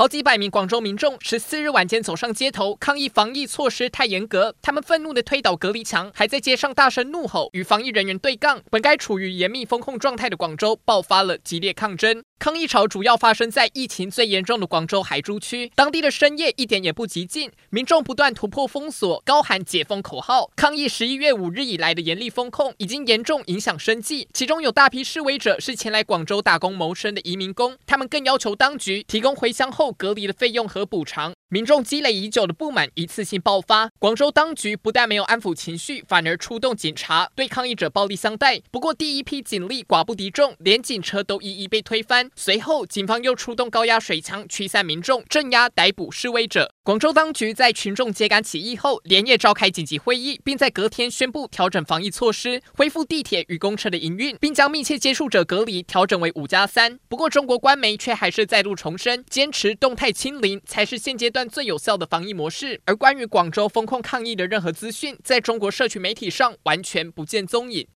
好几百名广州民众十四日晚间走上街头抗议防疫措施太严格，他们愤怒地推倒隔离墙，还在街上大声怒吼，与防疫人员对杠。本该处于严密封控状态的广州爆发了激烈抗争。抗议潮主要发生在疫情最严重的广州海珠区，当地的深夜一点也不寂静，民众不断突破封锁，高喊解封口号，抗议十一月五日以来的严厉封控已经严重影响生计。其中有大批示威者是前来广州打工谋生的移民工，他们更要求当局提供回乡后隔离的费用和补偿。民众积累已久的不满一次性爆发，广州当局不但没有安抚情绪，反而出动警察对抗议者暴力相待。不过，第一批警力寡不敌众，连警车都一一被推翻。随后，警方又出动高压水枪驱散民众，镇压逮捕示威者。广州当局在群众揭竿起义后，连夜召开紧急会议，并在隔天宣布调整防疫措施，恢复地铁与公车的营运，并将密切接触者隔离调整为五加三。不过，中国官媒却还是再度重申，坚持动态清零才是现阶段。最有效的防疫模式，而关于广州封控抗疫的任何资讯，在中国社区媒体上完全不见踪影。